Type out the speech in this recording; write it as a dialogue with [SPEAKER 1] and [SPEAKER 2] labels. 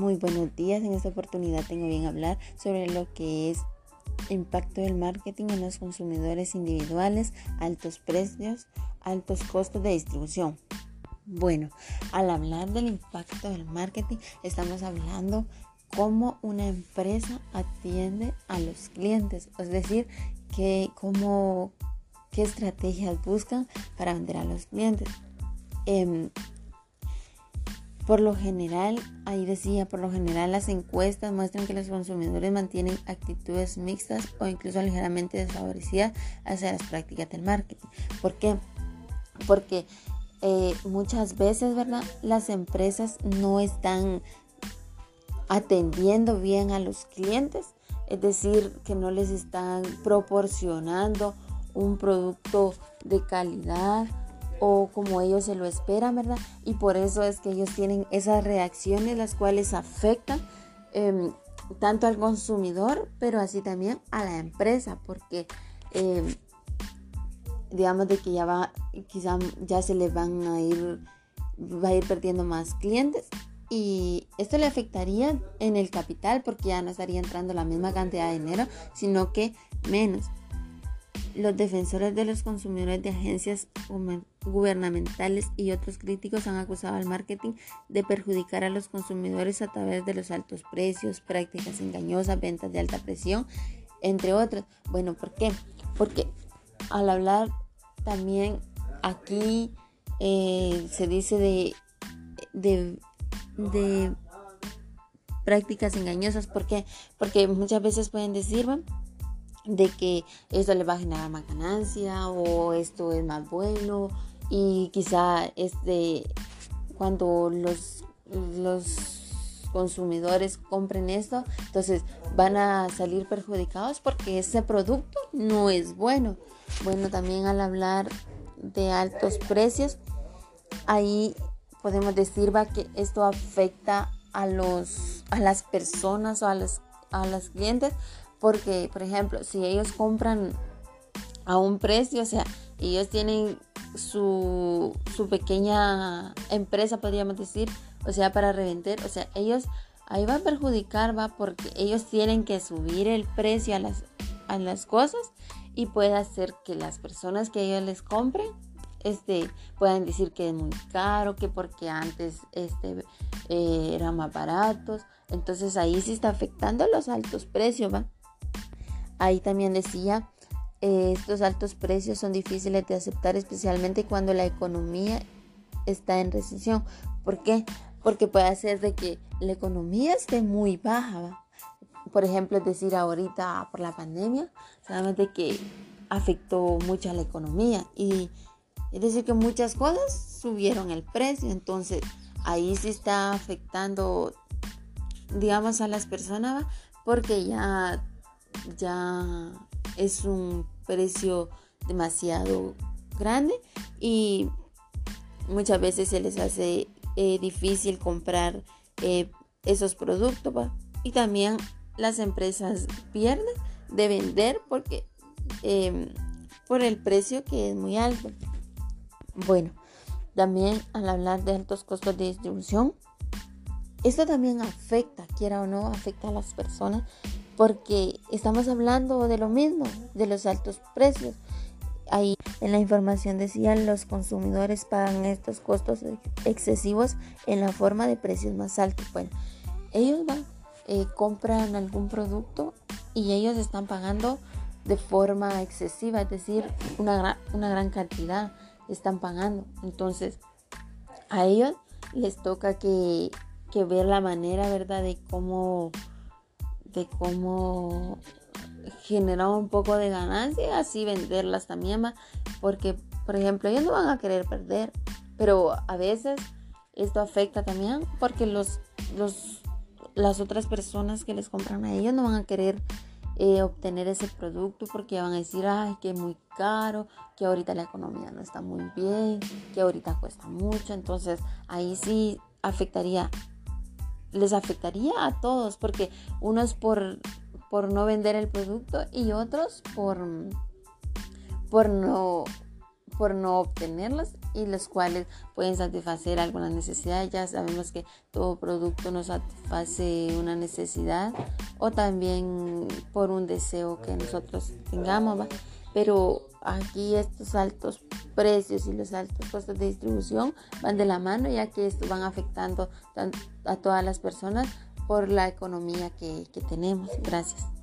[SPEAKER 1] Muy buenos días. En esta oportunidad tengo bien hablar sobre lo que es impacto del marketing en los consumidores individuales, altos precios, altos costos de distribución. Bueno, al hablar del impacto del marketing, estamos hablando cómo una empresa atiende a los clientes, es decir, que cómo, qué estrategias buscan para vender a los clientes. Em, por lo general, ahí decía, por lo general las encuestas muestran que los consumidores mantienen actitudes mixtas o incluso ligeramente desfavorecidas hacia las prácticas del marketing. ¿Por qué? Porque eh, muchas veces, ¿verdad? Las empresas no están atendiendo bien a los clientes, es decir, que no les están proporcionando un producto de calidad o como ellos se lo esperan, ¿verdad? Y por eso es que ellos tienen esas reacciones las cuales afectan em, tanto al consumidor, pero así también a la empresa, porque em, digamos de que ya va, quizá ya se les van a ir, va a ir perdiendo más clientes y esto le afectaría en el capital porque ya no estaría entrando la misma cantidad de dinero, sino que menos. Los defensores de los consumidores de agencias gubernamentales y otros críticos han acusado al marketing de perjudicar a los consumidores a través de los altos precios, prácticas engañosas, ventas de alta presión, entre otros. Bueno, ¿por qué? Porque al hablar también aquí eh, se dice de, de, de prácticas engañosas. ¿Por qué? Porque muchas veces pueden decir, de que esto le va a generar más ganancia o esto es más bueno. Y quizá este cuando los, los consumidores compren esto entonces van a salir perjudicados porque ese producto no es bueno. Bueno también al hablar de altos precios ahí podemos decir va que esto afecta a los a las personas o a los a los clientes porque, por ejemplo, si ellos compran a un precio, o sea, ellos tienen su, su pequeña empresa, podríamos decir, o sea, para revender, o sea, ellos ahí va a perjudicar, va, porque ellos tienen que subir el precio a las, a las cosas y puede hacer que las personas que ellos les compren este, puedan decir que es muy caro, que porque antes este, eh, eran más baratos. Entonces ahí sí está afectando los altos precios, ¿va? Ahí también decía, eh, estos altos precios son difíciles de aceptar, especialmente cuando la economía está en recesión. ¿Por qué? Porque puede ser de que la economía esté muy baja. Por ejemplo, es decir, ahorita por la pandemia, de que afectó mucho a la economía y es decir que muchas cosas subieron el precio. Entonces, ahí sí está afectando, digamos, a las personas porque ya ya es un precio demasiado grande y muchas veces se les hace eh, difícil comprar eh, esos productos y también las empresas pierden de vender porque em, por el precio que es muy alto bueno también al hablar de altos costos de distribución esto también afecta quiera o no afecta a las personas porque estamos hablando de lo mismo, de los altos precios. Ahí en la información decían los consumidores pagan estos costos excesivos en la forma de precios más altos. Bueno, ellos van, eh, compran algún producto y ellos están pagando de forma excesiva, es decir, una una gran cantidad están pagando. Entonces, a ellos les toca que, que ver la manera, ¿verdad?, de cómo de cómo generar un poco de ganancia, así venderlas también, porque por ejemplo ellos no van a querer perder, pero a veces esto afecta también porque los, los, las otras personas que les compran a ellos no van a querer eh, obtener ese producto porque van a decir, ay, que es muy caro, que ahorita la economía no está muy bien, que ahorita cuesta mucho, entonces ahí sí afectaría les afectaría a todos, porque unos por, por no vender el producto y otros por, por, no, por no obtenerlos y los cuales pueden satisfacer alguna necesidad. Ya sabemos que todo producto nos satisface una necesidad o también por un deseo que nosotros tengamos. Pero aquí estos altos precios y los altos costos de distribución van de la mano ya que esto van afectando a todas las personas por la economía que tenemos. Gracias.